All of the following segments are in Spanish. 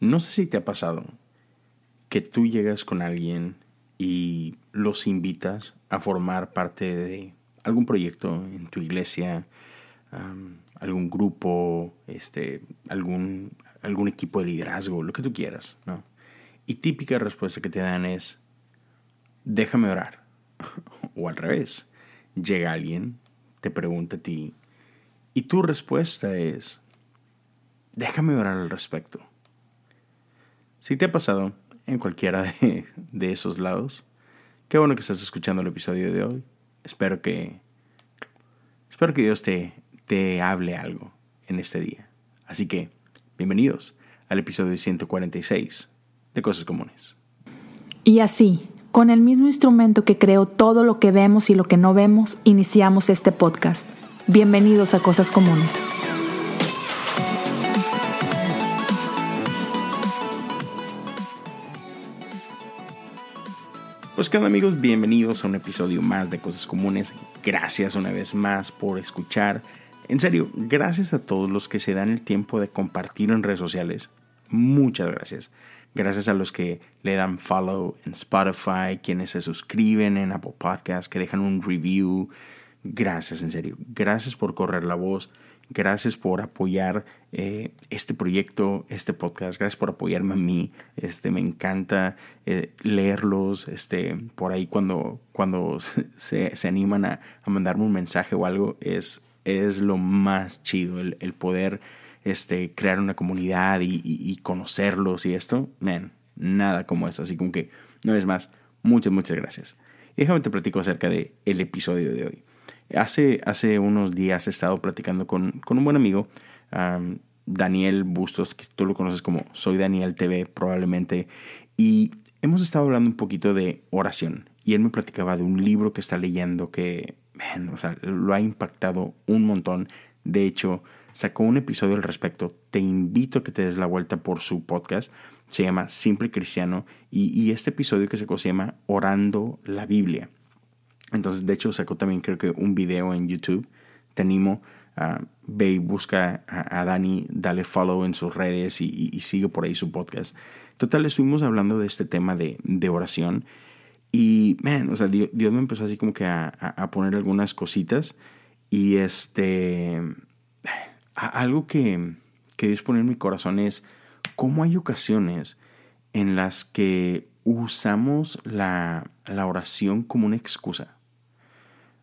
No sé si te ha pasado que tú llegas con alguien y los invitas a formar parte de algún proyecto en tu iglesia, algún grupo, este, algún, algún equipo de liderazgo, lo que tú quieras, ¿no? Y típica respuesta que te dan es, déjame orar. o al revés, llega alguien, te pregunta a ti, y tu respuesta es, déjame orar al respecto. Si te ha pasado en cualquiera de, esos lados, qué bueno que estás escuchando el episodio de hoy. Espero que, espero que Dios te, te hable algo en este día. Así que, bienvenidos al episodio 146 de Cosas Comunes. Y así, con el mismo instrumento que creó todo lo que vemos y lo que no vemos, iniciamos este podcast. Bienvenidos a Cosas Comunes. Pues qué onda amigos, bienvenidos a un episodio más de Cosas Comunes. Gracias una vez más por escuchar. En serio, gracias a todos los que se dan el tiempo de compartir en redes sociales. Muchas gracias. Gracias a los que le dan follow en Spotify, quienes se suscriben en Apple Podcasts, que dejan un review. Gracias, en serio. Gracias por correr la voz. Gracias por apoyar eh, este proyecto, este podcast. Gracias por apoyarme a mí. Este, me encanta eh, leerlos. Este, por ahí cuando, cuando se, se animan a, a, mandarme un mensaje o algo, es, es lo más chido el, el poder este, crear una comunidad y, conocerlos y esto, man, nada como eso. Así como que, no es más, muchas, muchas gracias. Y déjame te platico acerca del el episodio de hoy. Hace, hace unos días he estado platicando con, con un buen amigo, Daniel Bustos, que tú lo conoces como Soy Daniel TV probablemente, y hemos estado hablando un poquito de oración. Y él me platicaba de un libro que está leyendo que, lo ha impactado un montón. De hecho, sacó un episodio al respecto. Te invito a que te des la vuelta por su podcast. Se llama Simple Cristiano. Y, este episodio que sacó se llama Orando la Biblia. Entonces, de hecho, sacó también creo que un video en YouTube. Te animo a ve y busca a, Dani, dale follow en sus redes y, sigue por ahí su podcast. Total, estuvimos hablando de este tema de, oración. Y, man, o sea, Dios, me empezó así como que a, a, poner algunas cositas. Y este, algo que, que Dios pone en mi corazón es cómo hay ocasiones en las que usamos la, oración como una excusa.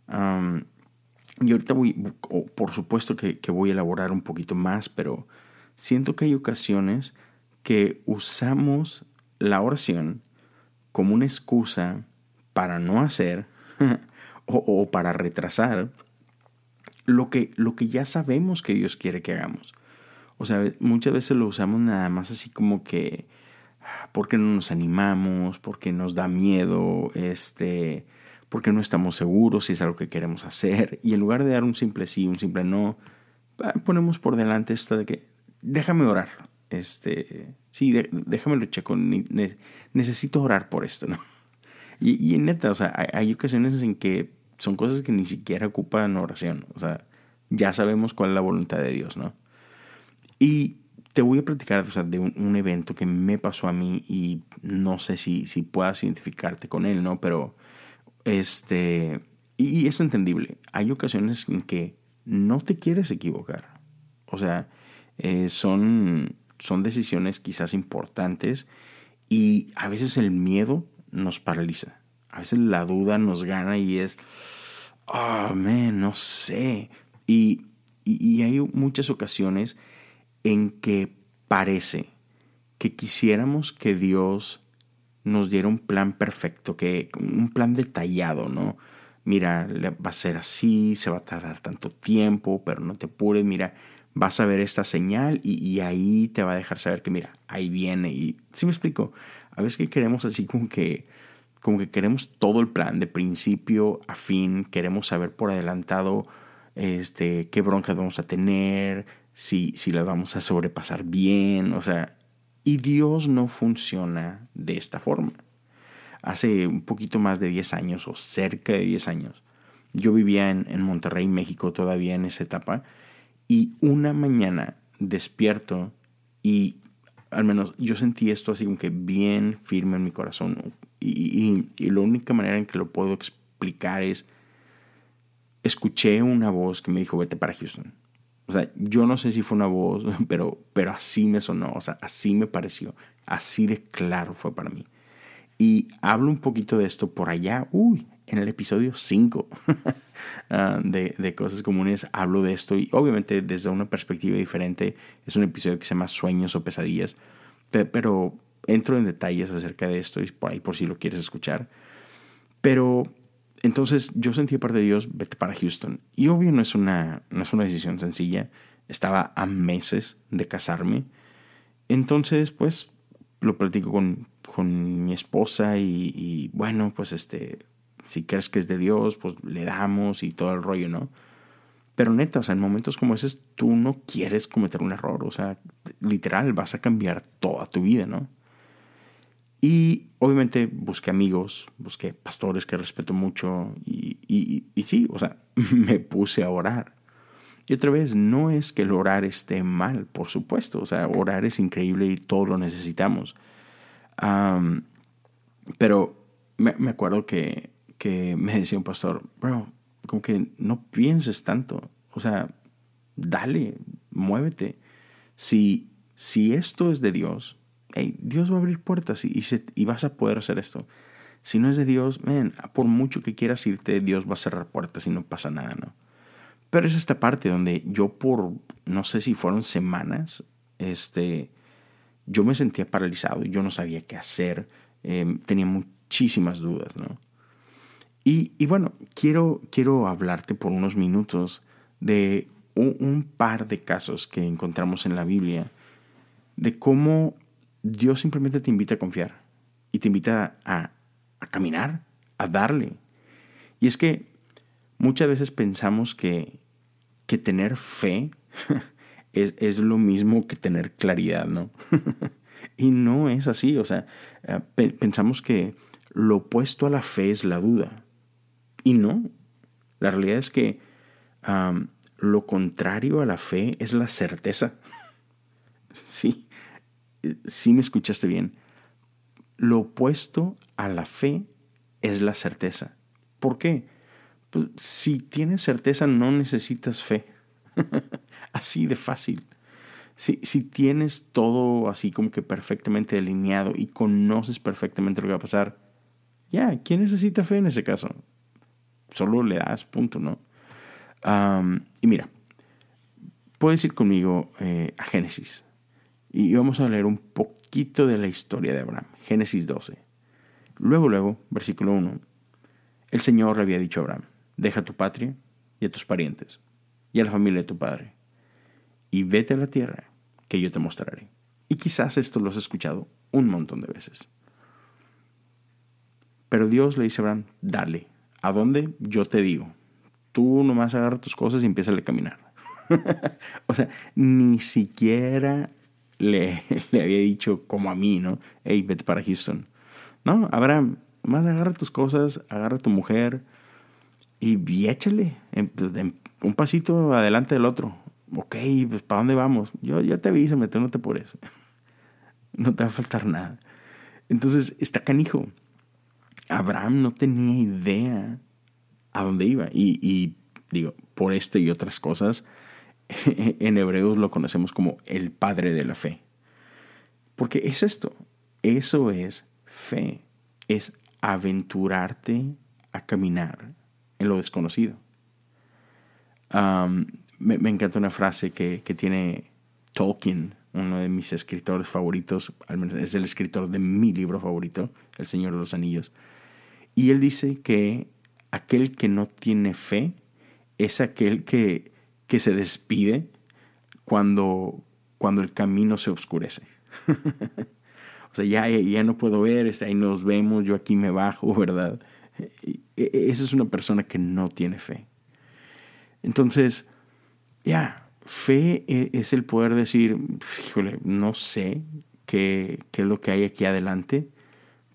Y ahorita voy, por supuesto que, voy a elaborar un poquito más, pero siento que hay ocasiones que usamos la oración como una excusa para no hacer o, o para retrasar lo que, lo que ya sabemos que Dios quiere que hagamos. O sea, muchas veces lo usamos nada más así como que ah, porque no nos animamos, porque nos da miedo, este, porque no estamos seguros si es algo que queremos hacer. Y en lugar de dar un simple sí, un simple no, ah, ponemos por delante esto de que déjame orar. Este, sí, déjame lo checo, necesito orar por esto, ¿no? Y, y neta, o hay, ocasiones en que son cosas que ni siquiera ocupan oración. O sea, ya sabemos cuál es la voluntad de Dios, ¿no? Y te voy a platicar de un, evento que me pasó a mí y no sé si, si puedas identificarte con él, ¿no? Pero, este, y, es entendible. Hay ocasiones en que no te quieres equivocar. O sea, eh, son, son decisiones quizás importantes y a veces el miedo nos paraliza. A veces la duda nos gana y es, man, no sé. Y, y, hay muchas ocasiones en que parece que quisiéramos que Dios nos diera un plan perfecto, que un plan detallado, ¿no? Mira, va a ser así, se va a tardar tanto tiempo, pero no te apures, mira, vas a ver esta señal y, ahí te va a dejar saber que, mira, ahí viene. Y si me explico, a veces que queremos así como que como que queremos todo el plan de principio a fin, queremos saber por adelantado este, qué broncas vamos a tener, si, si las vamos a sobrepasar bien, o sea, y Dios no funciona de esta forma. Hace un poquito más de 10 años o cerca de 10 años, yo vivía en, Monterrey, México, todavía en esa etapa, y una mañana despierto y al menos yo sentí esto así como que bien firme en mi corazón. Y, y, la única manera en que lo puedo explicar es, escuché una voz que me dijo, vete para Houston. O sea, yo no sé si fue una voz, pero, pero así me sonó, o sea, así me pareció, así de claro fue para mí. Y hablo un poquito de esto por allá, uy, en el episodio 5 ah, de, de, Cosas Comunes hablo de esto y obviamente desde una perspectiva diferente. Es un episodio que se llama Sueños o Pesadillas, pero entro en detalles acerca de esto y por ahí por si lo quieres escuchar. Pero entonces yo sentí parte de Dios, vete para Houston. Y obvio no es una, no es una decisión sencilla. Estaba a meses de casarme. Entonces, pues, lo platico con, con mi esposa y, y, bueno, pues este, si crees que es de Dios, pues le damos y todo el rollo, ¿no? Pero neta, o sea, en momentos como ese tú no quieres cometer un error, o sea, literal, vas a cambiar toda tu vida, ¿no? Y obviamente busqué amigos, busqué pastores que respeto mucho y, y, sí, o sea, me puse a orar. Y otra vez, no es que el orar esté mal, por supuesto, o sea, orar es increíble y todos lo necesitamos. pero me, me, acuerdo que, que me decía un pastor, bro, como que no pienses tanto, o sea, dale, muévete. Si, si esto es de Dios, Dios va a abrir puertas y, y, vas a poder hacer esto. Si no es de Dios, por mucho que quieras irte, Dios va a cerrar puertas y no pasa nada, ¿no? Pero es esta parte donde yo por, no sé si fueron semanas, este, yo me sentía paralizado, yo no sabía qué hacer, em, tenía muchísimas dudas, ¿no? Y, y, bueno, quiero, quiero hablarte por unos minutos de un par de casos que encontramos en la Biblia, de cómo Dios simplemente te invita a confiar y te invita a, caminar, a darle. Y es que muchas veces pensamos que, que tener fe es, es, lo mismo que tener claridad, ¿no? y no es así, o sea, eh, pensamos que lo opuesto a la fe es la duda. Y no, la realidad es que lo contrario a la fe es la certeza. sí, si me escuchaste bien, lo opuesto a la fe es la certeza. ¿Por qué? Pues, si tienes certeza no necesitas fe. así de fácil. Si, si, tienes todo así como que perfectamente delineado y conoces perfectamente lo que va a pasar, ya, ¿quién necesita fe en ese caso? Solo le das, punto, ¿no? y mira, puedes ir conmigo eh, a Génesis. Y vamos a leer un poquito de la historia de Abraham. Génesis 12. Luego, luego, versículo 1. El Señor le había dicho a Abraham, deja tu patria y a tus parientes y a la familia de tu padre y vete a la tierra que yo te mostraré. Y quizás esto lo has escuchado un montón de veces. Pero Dios le dice a Abraham, dale, ¿a dónde? Yo te digo. Tú nomás agarra tus cosas y empieza a caminar. o sea, ni siquiera le, le había dicho, como a mí, ¿no? Hey, vete para Houston. No, Abraham, más agarra tus cosas, agarra tu mujer y, échale pues, un pasito adelante del otro. Ok, pues ¿para dónde vamos? Yo ya te aviso, me no te por eso. no te va a faltar nada. Entonces, está canijo. Abraham no tenía idea a dónde iba. Y, y digo, por esto y otras cosas, en hebreos lo conocemos como el padre de la fe. Porque es esto, eso es fe, es aventurarte a caminar en lo desconocido. me, encanta una frase que, tiene Tolkien, uno de mis escritores favoritos, al menos es el escritor de mi libro favorito, El Señor de los Anillos. Y él dice que aquel que no tiene fe es aquel que que se despide cuando, cuando el camino se oscurece. o sea, ya, ya no puedo ver, este, ahí nos vemos, yo aquí me bajo, ¿verdad? E, e, esa es una persona que no tiene fe. Entonces, ya, fe e, es el poder decir, híjole, no sé qué, qué es lo que hay aquí adelante,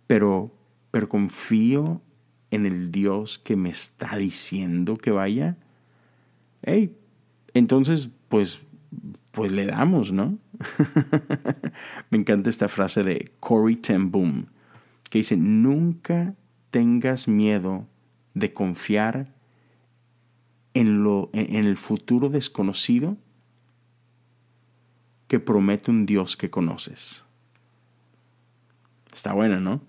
pero, pero confío en el Dios que me está diciendo que vaya. Hey, entonces, pues, pues le damos, ¿no? Me encanta esta frase de Corey Ten Boom, que dice, nunca tengas miedo de confiar en, lo, en el futuro desconocido que promete un Dios que conoces. Está buena, ¿no?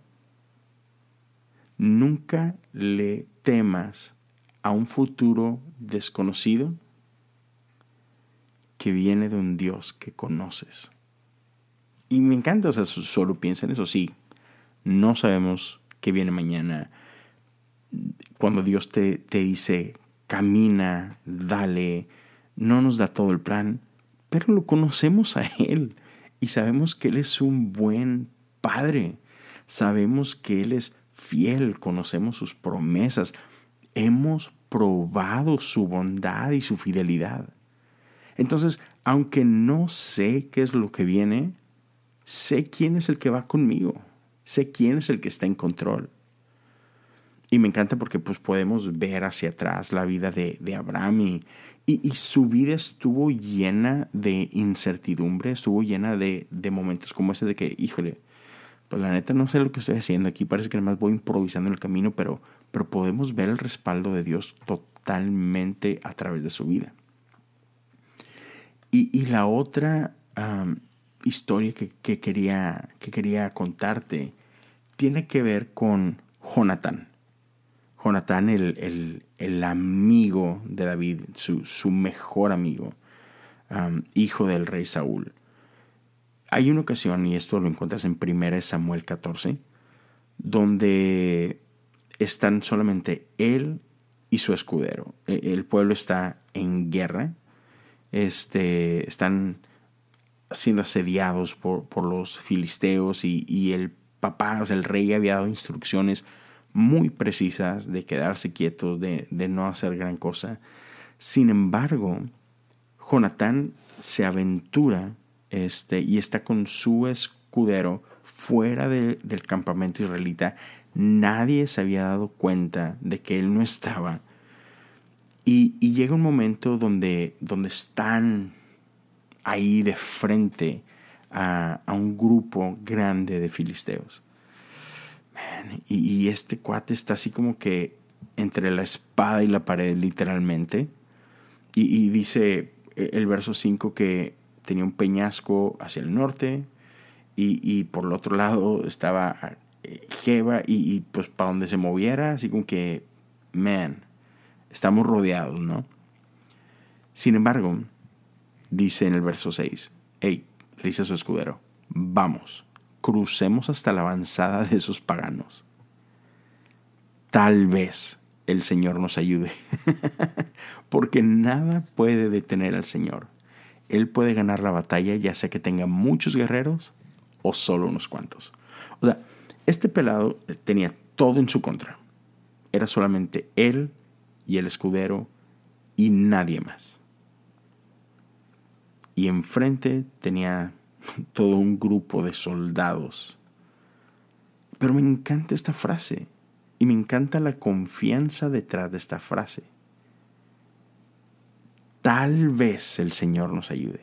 Nunca le temas a un futuro desconocido que viene de un Dios que conoces. Y me encanta, o sea, solo piensa en eso. Sí, no sabemos qué viene mañana. Cuando Dios te, te dice, camina, dale, no nos da todo el plan, pero lo conocemos a Él y sabemos que Él es un buen Padre. Sabemos que Él es fiel, conocemos sus promesas, hemos probado su bondad y su fidelidad. Entonces, aunque no sé qué es lo que viene, sé quién es el que va conmigo, sé quién es el que está en control. Y me encanta porque pues, podemos ver hacia atrás la vida de, Abraham y, y, su vida estuvo llena de incertidumbre, estuvo llena de, de, momentos como ese de que, híjole, pues la neta no sé lo que estoy haciendo aquí, parece que además voy improvisando en el camino, pero, pero podemos ver el respaldo de Dios totalmente a través de su vida. Y, la otra historia que, que, quería, que quería contarte tiene que ver con Jonatán. Jonatán, el, el, amigo de David, su, su mejor amigo, hijo del rey Saúl. Hay una ocasión, y esto lo encuentras en 1 Samuel 14, donde están solamente él y su escudero. E, el pueblo está en guerra, este, están siendo asediados por, por los filisteos y, y, el papá, o sea, el rey había dado instrucciones muy precisas de quedarse quietos, de, no hacer gran cosa. Sin embargo, Jonatán se aventura este, y está con su escudero fuera del campamento israelita. Nadie se había dado cuenta de que él no estaba. Y, llega un momento donde, donde están ahí de frente a, un grupo grande de filisteos y, este cuate está así como que entre la espada y la pared, literalmente. Y, dice e, el verso 5 que tenía un peñasco hacia el norte y, por el otro lado estaba eh, Jeba y, y pues para donde se moviera, así como que, man, estamos rodeados, ¿no? Sin embargo, dice en el verso 6, hey, le dice a su escudero, vamos crucemos hasta la avanzada de esos paganos. Tal vez el Señor nos ayude, porque nada puede detener al Señor. Él puede ganar la batalla ya sea que tenga muchos guerreros o solo unos cuantos. O sea, este pelado tenía todo en su contra. Era solamente él y el escudero y nadie más. Y enfrente tenía todo un grupo de soldados. Pero me encanta esta frase y me encanta la confianza detrás de esta frase. Tal vez el Señor nos ayude.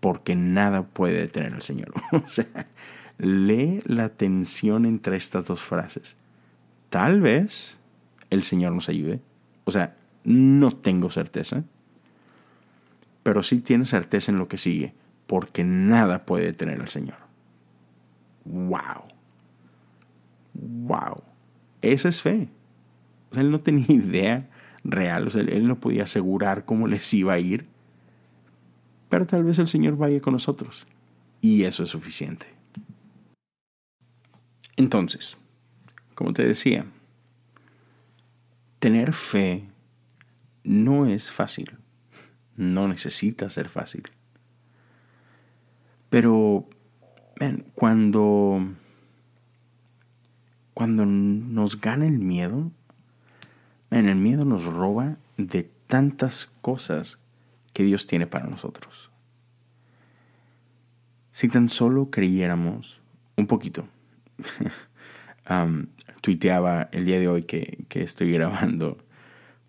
Porque nada puede detener al Señor. o sea, lee la tensión entre estas dos frases. Tal vez el Señor nos ayude. O sea, no tengo certeza pero sí tienes certeza en lo que sigue, porque nada puede detener al Señor. ¡Wow! ¡Wow! Esa es fe. O sea, él no tenía idea real, o sea, él no podía asegurar cómo les iba a ir, pero tal vez el Señor vaya con nosotros, y eso es suficiente. Entonces, como te decía, tener fe no es fácil no necesita ser fácil. Pero cuando, cuando nos gana el miedo, el miedo nos roba de tantas cosas que Dios tiene para nosotros. Si tan solo creyéramos un poquito, tuiteaba el día de hoy que, que estoy grabando,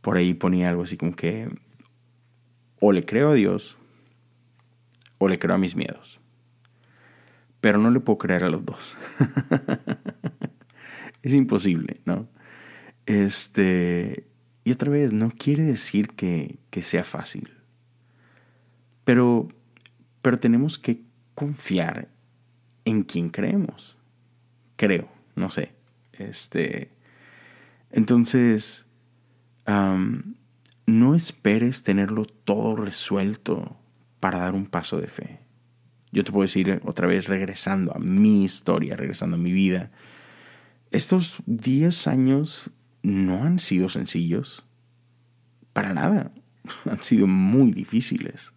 por ahí ponía algo así como que o le creo a Dios o le creo a mis miedos. Pero no le puedo creer a los dos. es imposible, ¿no? Este, y otra vez, no quiere decir que, que sea fácil. Pero, pero tenemos que confiar en quien creemos. Creo, no sé. Este, entonces, no esperes tenerlo todo resuelto para dar un paso de fe. Yo te puedo decir otra vez, regresando a mi historia, regresando a mi vida, estos 10 años no han sido sencillos. Para nada. Han sido muy difíciles.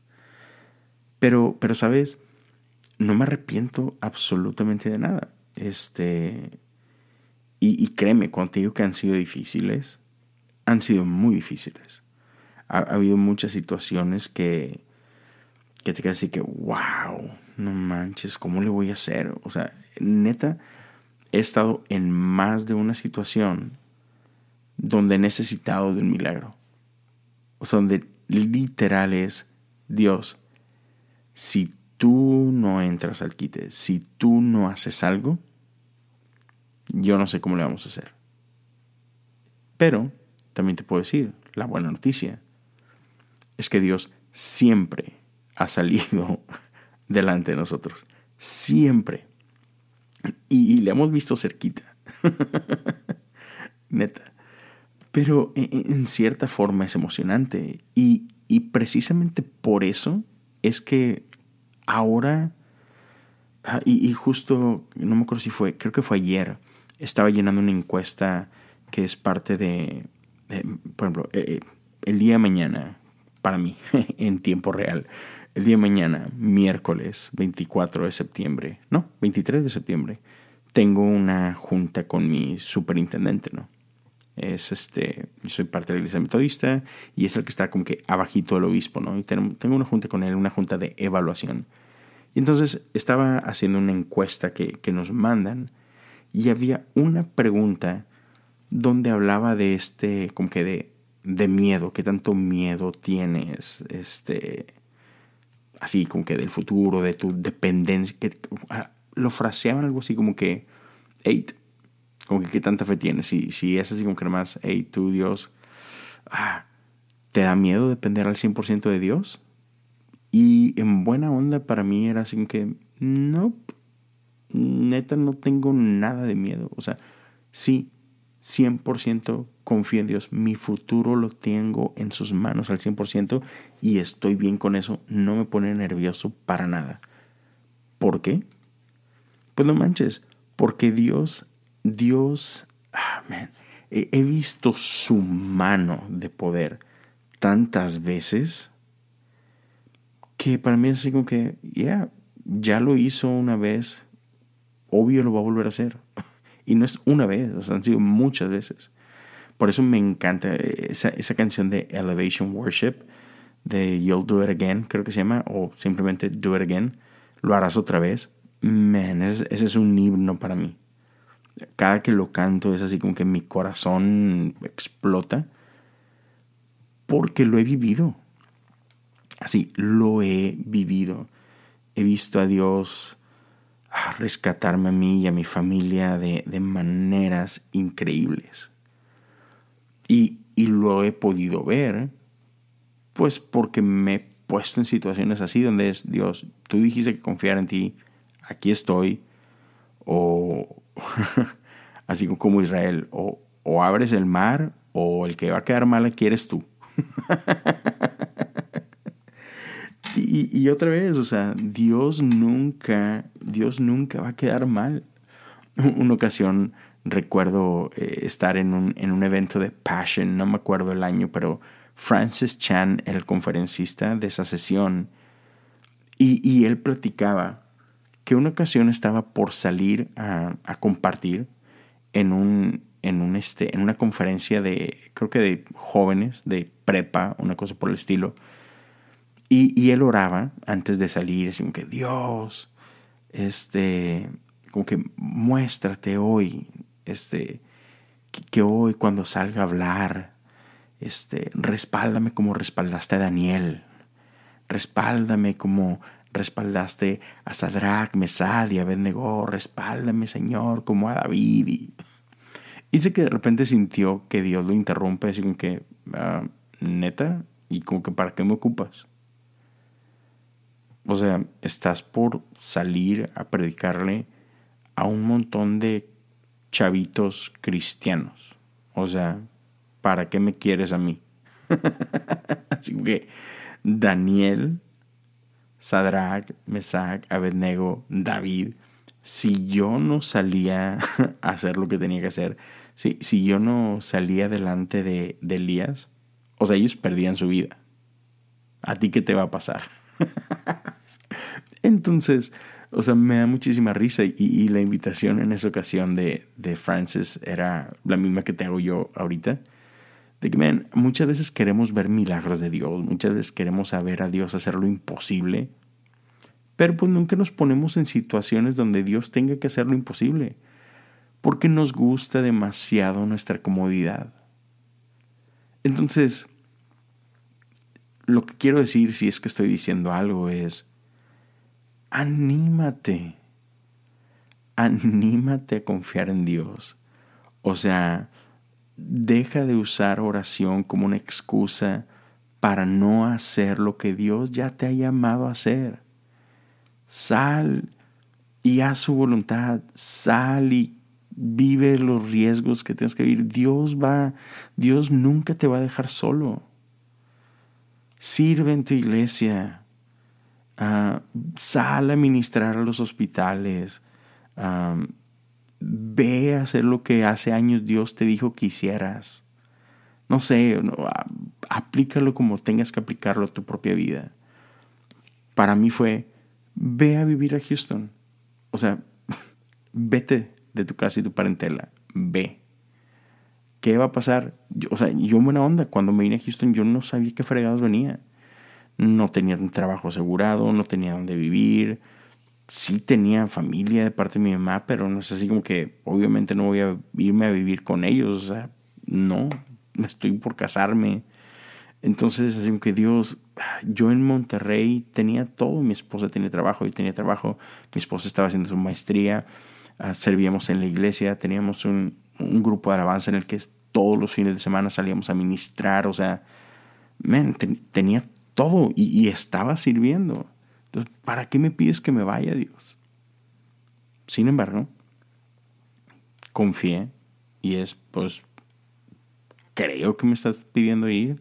Pero, pero, ¿sabes? No me arrepiento absolutamente de nada. Este. Y, créeme, cuando te digo que han sido difíciles, han sido muy difíciles. Ha, habido muchas situaciones que, que te quedas así que, wow, no manches, ¿cómo le voy a hacer? O sea, neta, he estado en más de una situación donde he necesitado de un milagro. O sea, donde literal es, Dios, si tú no entras al quite, si tú no haces algo, yo no sé cómo le vamos a hacer. Pero también te puedo decir, la buena noticia es que Dios siempre ha salido delante de nosotros. Siempre. Y, le hemos visto cerquita. Neta. Pero en, cierta forma es emocionante. Y, y precisamente por eso es que ahora, ah, y, justo, no me acuerdo si fue, creo que fue ayer, estaba llenando una encuesta que es parte de, por ejemplo, eh, eh, el día de mañana, para mí, en tiempo real, el día de mañana, miércoles 24 de septiembre, no, 23 de septiembre, tengo una junta con mi superintendente, ¿no? Es este, soy parte de la iglesia metodista y es el que está como que abajito del obispo, ¿no? Y tengo una junta con él, una junta de evaluación. Y entonces estaba haciendo una encuesta que, que nos mandan y había una pregunta donde hablaba de este, como que de, de miedo, qué tanto miedo tienes, este, así como que del futuro, de tu dependencia, que, ah, lo fraseaban algo así como que, hey, como que qué tanta fe tienes, si, si es así como que más, hey, tú Dios, ah, ¿te da miedo depender al 100% de Dios? Y en buena onda para mí era así como que, no, neta no tengo nada de miedo, o sea, sí, 100% confío en Dios. Mi futuro lo tengo en sus manos al 100% y estoy bien con eso. No me pone nervioso para nada. ¿Por qué? Pues no manches, porque Dios, Dios, ah, he, visto su mano de poder tantas veces que para mí es así como que, ya, ya lo hizo una vez, obvio lo va a volver a hacer. Y no es una vez, o sea, han sido muchas veces. Por eso me encanta esa, esa canción de Elevation Worship, de You'll Do It Again, creo que se llama, o simplemente Do It Again, lo harás otra vez. Man, ese, ese es un himno para mí. Cada que lo canto es así como que mi corazón explota, porque lo he vivido. Así, lo he vivido. He visto a Dios a rescatarme a mí y a mi familia de, maneras increíbles. Y, y, lo he podido ver, pues porque me he puesto en situaciones así donde es, Dios, tú dijiste que confiar en ti, aquí estoy, o así como Israel, o, o abres el mar, o el que va a quedar mal aquí eres tú. Y, otra vez, o sea, Dios nunca, Dios nunca va a quedar mal. Una ocasión recuerdo eh, estar en un, en un evento de Passion, no me acuerdo el año, pero Francis Chan, el conferencista de esa sesión, y, y él platicaba que una ocasión estaba por salir a, a compartir en un, en un este, en una conferencia de, creo que de jóvenes, de prepa, una cosa por el estilo, y, él oraba antes de salir, así como que Dios, este, como que muéstrate hoy, este, que, hoy cuando salga a hablar, este, respáldame como respaldaste a Daniel, respáldame como respaldaste a Sadrach, Mesad y Abednego, respáldame Señor como a David. Y dice que de repente sintió que Dios lo interrumpe, así como que, ah, neta, y como que ¿para qué me ocupas? O sea, estás por salir a predicarle a un montón de chavitos cristianos. O sea, ¿para qué me quieres a mí? Así que Daniel, Sadrach, Mesach, Abednego, David, si yo no salía a hacer lo que tenía que hacer, si, si yo no salía delante de, de Elías, o sea, ellos perdían su vida. ¿A ti qué te va a pasar? Entonces, o sea, me da muchísima risa y, la invitación en esa ocasión de, de, Francis era la misma que te hago yo ahorita. De que, man, muchas veces queremos ver milagros de Dios, muchas veces queremos saber a Dios hacer lo imposible, pero pues nunca nos ponemos en situaciones donde Dios tenga que hacer lo imposible, porque nos gusta demasiado nuestra comodidad. Entonces, lo que quiero decir, si es que estoy diciendo algo, es, anímate, anímate a confiar en Dios. O sea, deja de usar oración como una excusa para no hacer lo que Dios ya te ha llamado a hacer. Sal y haz su voluntad, sal y vive los riesgos que tienes que vivir. Dios va, Dios nunca te va a dejar solo. Sirve en tu iglesia, uh, sal a ministrar a los hospitales, ve a hacer lo que hace años Dios te dijo que hicieras. No sé, aplícalo como tengas que aplicarlo a tu propia vida. Para mí fue, ve a vivir a Houston. O sea, vete de tu casa y tu parentela. Ve. ¿Qué va a pasar? o sea, yo buena onda. Cuando me vine a Houston yo no sabía qué fregados venía no tenía un trabajo asegurado, no tenía dónde vivir. Sí tenía familia de parte de mi mamá, pero no es así como que obviamente no voy a irme a vivir con ellos. O sea, no, estoy por casarme. Entonces, así como que Dios, yo en Monterrey tenía todo, mi esposa tenía trabajo, yo tenía trabajo, mi esposa estaba haciendo su maestría, ah, servíamos en la iglesia, teníamos un, grupo de alabanza en el que todos los fines de semana salíamos a ministrar, o sea, man, tenía todo y, estaba sirviendo. Entonces, ¿para qué me pides que me vaya, Dios? Sin embargo, confié y es, pues, creo que me estás pidiendo ir,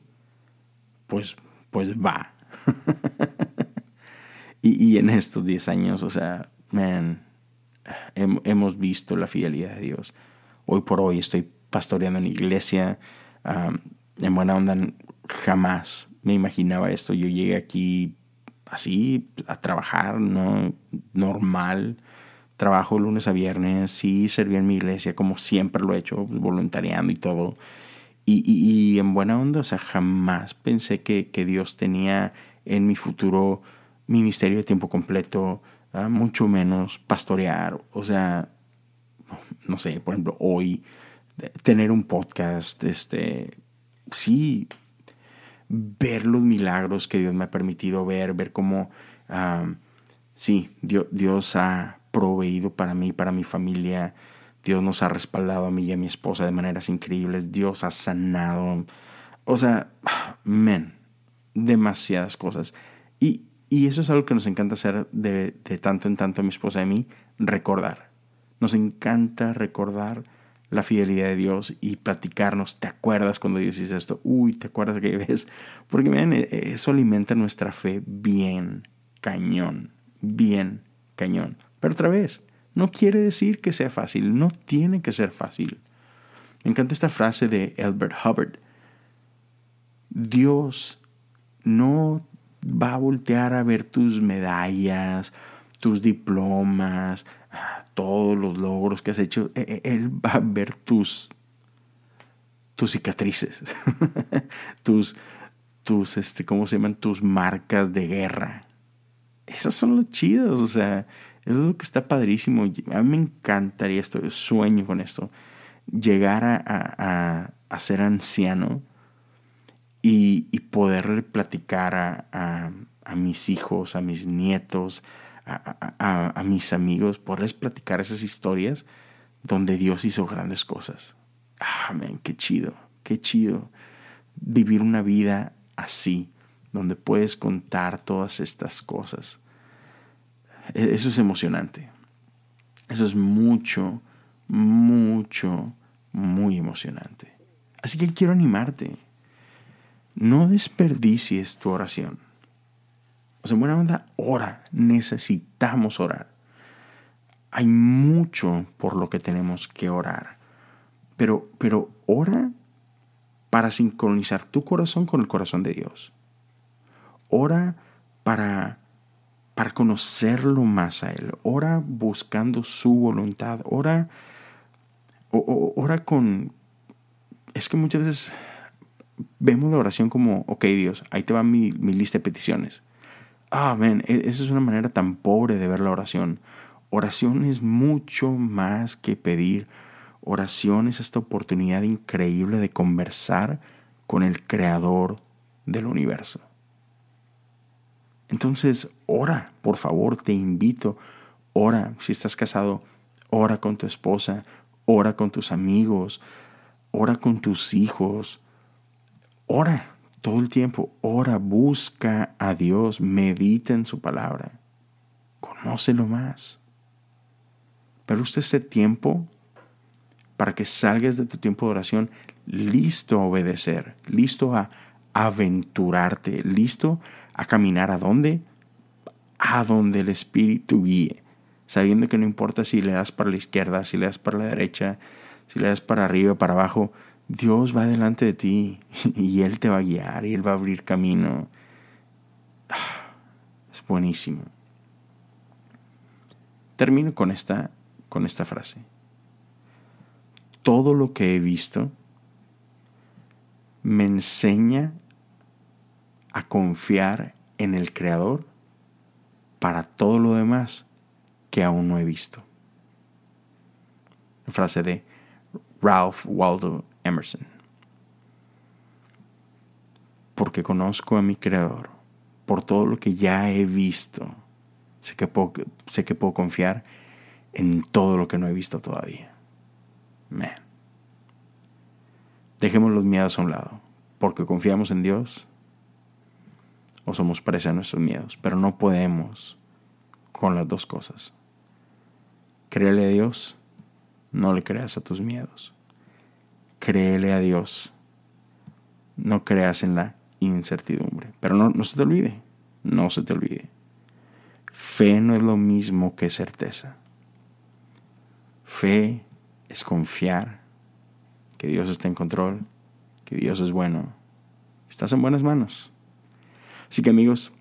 pues, pues va. y, en estos 10 años, o sea, man, hemos visto la fidelidad de Dios. Hoy por hoy estoy pastoreando en iglesia. en buena onda, jamás me imaginaba esto. Yo llegué aquí así a trabajar, ¿no? Normal. Trabajo lunes a viernes, sí serví en mi iglesia como siempre lo he hecho, voluntariando y todo. Y, en buena onda, o sea, jamás pensé que, Dios tenía en mi futuro ministerio de tiempo completo, ah, mucho menos pastorear. O sea, no sé, por ejemplo, hoy tener un podcast, este, sí, ver los milagros que Dios me ha permitido ver, ver cómo, sí, Dios, ha proveído para mí, para mi familia, Dios nos ha respaldado a mí y a mi esposa de maneras increíbles, Dios ha sanado, o sea, men, demasiadas cosas. Y, y eso es algo que nos encanta hacer de, de tanto en tanto a mi esposa y a mí, recordar. Nos encanta recordar la fidelidad de Dios y platicarnos. ¿Te acuerdas cuando Dios hizo esto? Uy, ¿te acuerdas que ves? Porque miren, e, eso alimenta nuestra fe bien cañón, bien cañón. Pero otra vez, no quiere decir que sea fácil, no tiene que ser fácil. Me encanta esta frase de Albert Hubbard. Dios no va a voltear a ver tus medallas, tus diplomas, todos los logros que has hecho, e, e, Él va a ver tus, tus cicatrices, tus, tus, este, ¿cómo se llaman? Tus marcas de guerra. Esas son los chidos, o sea, es lo que está padrísimo. A mí me encantaría esto, sueño con esto, llegar a, a, ser anciano y, y, poderle platicar a, a mis hijos, a mis nietos, a, mis amigos, poderles platicar esas historias donde Dios hizo grandes cosas. Amén, qué chido, qué chido vivir una vida así, donde puedes contar todas estas cosas. E, eso es emocionante. Eso es mucho, mucho, muy emocionante. Así que quiero animarte. No desperdicies tu oración. O en buena onda, ora. Necesitamos orar. Hay mucho por lo que tenemos que orar. Pero, pero ora para sincronizar tu corazón con el corazón de Dios. Ora para, para conocerlo más a Él. Ora buscando su voluntad. Ora, ora con... Es que muchas veces vemos la oración como, ok Dios, ahí te va mi, mi lista de peticiones. Ah, ven, esa es una manera tan pobre de ver la oración. Oración es mucho más que pedir. Oración es esta oportunidad increíble de conversar con el creador del universo. Entonces, ora, por favor, te invito. Ora, si estás casado, ora con tu esposa, ora con tus amigos, ora con tus hijos. Ora todo el tiempo, ora, busca a Dios, medita en su palabra, conócelo más. Pero usted ese tiempo para que salgas de tu tiempo de oración listo a obedecer, listo a aventurarte, listo a caminar a dónde? A donde el Espíritu guíe, sabiendo que no importa si le das para la izquierda, si le das para la derecha, si le das para arriba, para abajo, Dios va delante de ti y Él te va a guiar y Él va a abrir camino. Es buenísimo. Termino con esta, con esta frase. Todo lo que he visto me enseña a confiar en el Creador para todo lo demás que aún no he visto. Frase de Ralph Waldo Emerson. Porque conozco a mi Creador, por todo lo que ya he visto, sé que puedo, sé que puedo confiar en todo lo que no he visto todavía. Man. Dejemos los miedos a un lado, porque confiamos en Dios o somos presa de nuestros miedos, pero no podemos con las dos cosas. Créele a Dios, no le creas a tus miedos créele a Dios. No creas en la incertidumbre. Pero no, se te olvide, no se te olvide. Fe no es lo mismo que certeza. Fe es confiar que Dios está en control, que Dios es bueno. Estás en buenas manos. Así que amigos,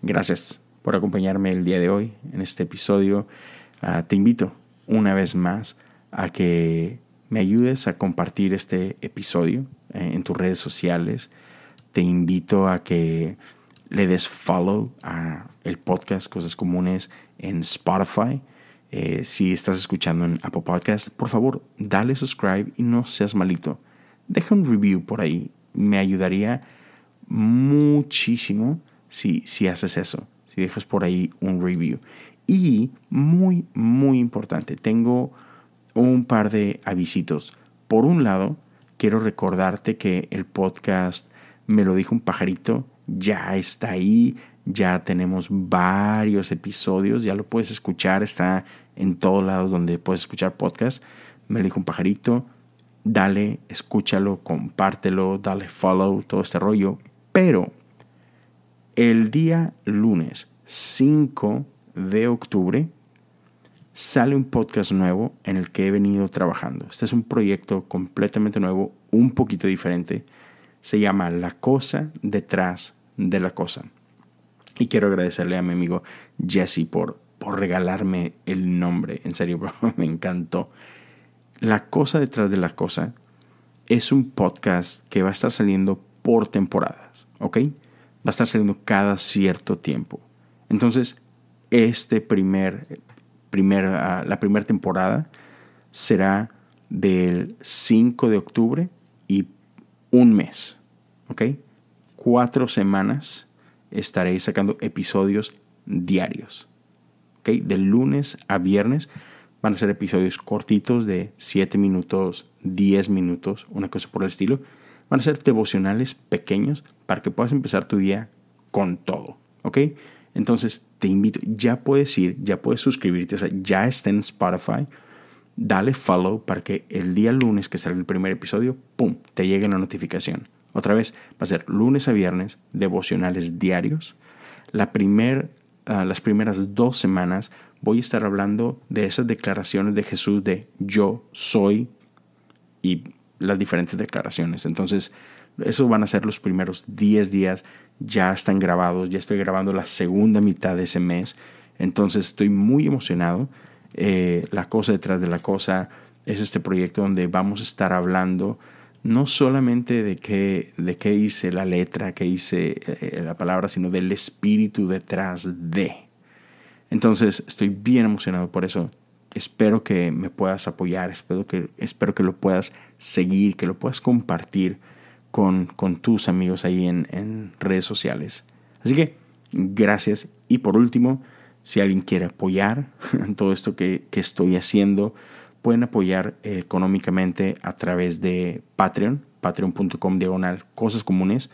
gracias por acompañarme el día de hoy en este episodio. Ah, te invito una vez más a que me ayudes a compartir este episodio eh, en tus redes sociales. Te invito a que le des follow a el podcast Cosas Comunes en Spotify. Eh, si estás escuchando en Apple Podcast, por favor, dale subscribe y no seas malito. Deja un review por ahí. Me ayudaría muchísimo si, si haces eso. Si dejas por ahí un review. Y muy, muy importante, tengo un par de avisitos. Por un lado, quiero recordarte que el podcast Me lo dijo un pajarito ya está ahí, ya tenemos varios episodios, ya lo puedes escuchar, está en todos lados donde puedes escuchar podcast. Me lo dijo un pajarito, dale, escúchalo, compártelo, dale follow, todo este rollo. Pero el día lunes 5 de octubre, sale un podcast nuevo en el que he venido trabajando. Este es un proyecto completamente nuevo, un poquito diferente. Se llama La cosa detrás de la cosa. Y quiero agradecerle a mi amigo Jesse por, por regalarme el nombre. En serio, me encantó. La cosa detrás de la cosa es un podcast que va a estar saliendo por temporadas, ¿ok? Va a estar saliendo cada cierto tiempo. Entonces, este primer primera, la primera temporada será del 5 de octubre y un mes, ¿ok? Cuatro semanas estaré sacando episodios diarios. ¿Okay? De lunes a viernes van a ser episodios cortitos de 7 minutos, 10 minutos, una cosa por el estilo. Van a ser devocionales pequeños para que puedas empezar tu día con todo. ¿Ok? Entonces te invito, ya puedes ir, ya puedes suscribirte, o sea, ya está en Spotify. Dale follow para que el día lunes que sale el primer episodio, ¡pum!, te llegue la notificación. Otra vez, va a ser lunes a viernes, devocionales diarios. La primer, ah, las primeras dos semanas voy a estar hablando de esas declaraciones de Jesús de yo soy y las diferentes declaraciones. Entonces, eso van a ser los primeros 10 días. Ya están grabados, ya estoy grabando la segunda mitad de ese mes. Entonces, estoy muy emocionado. Eh, la cosa detrás de la cosa es este proyecto donde vamos a estar hablando no solamente de qué, de qué hice la letra, qué hice eh, la palabra, sino del espíritu detrás de. Entonces estoy bien emocionado por eso. Espero que me puedas apoyar, espero que, espero que lo puedas seguir, que lo puedas compartir con, con tus amigos ahí en, en redes sociales. Así que gracias. Y por último, si alguien quiere apoyar todo esto que, que estoy haciendo, pueden apoyar eh, económicamente a través de Patreon, patreon.com diagonal cosas comunes.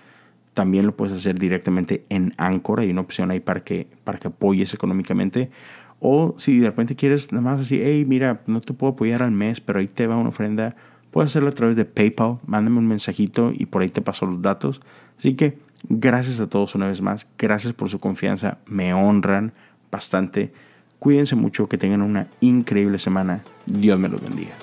También lo puedes hacer directamente en Anchor, hay una opción ahí para que, para que apoyes económicamente. O si de repente quieres nada más así, hey, mira, no te puedo apoyar al mes, pero ahí te va una ofrenda, puedes hacerlo a través de PayPal, mándame un mensajito y por ahí te paso los datos. Así que gracias a todos una vez más, gracias por su confianza, me honran bastante. Cuídense mucho, que tengan una increíble semana. Dios me los bendiga.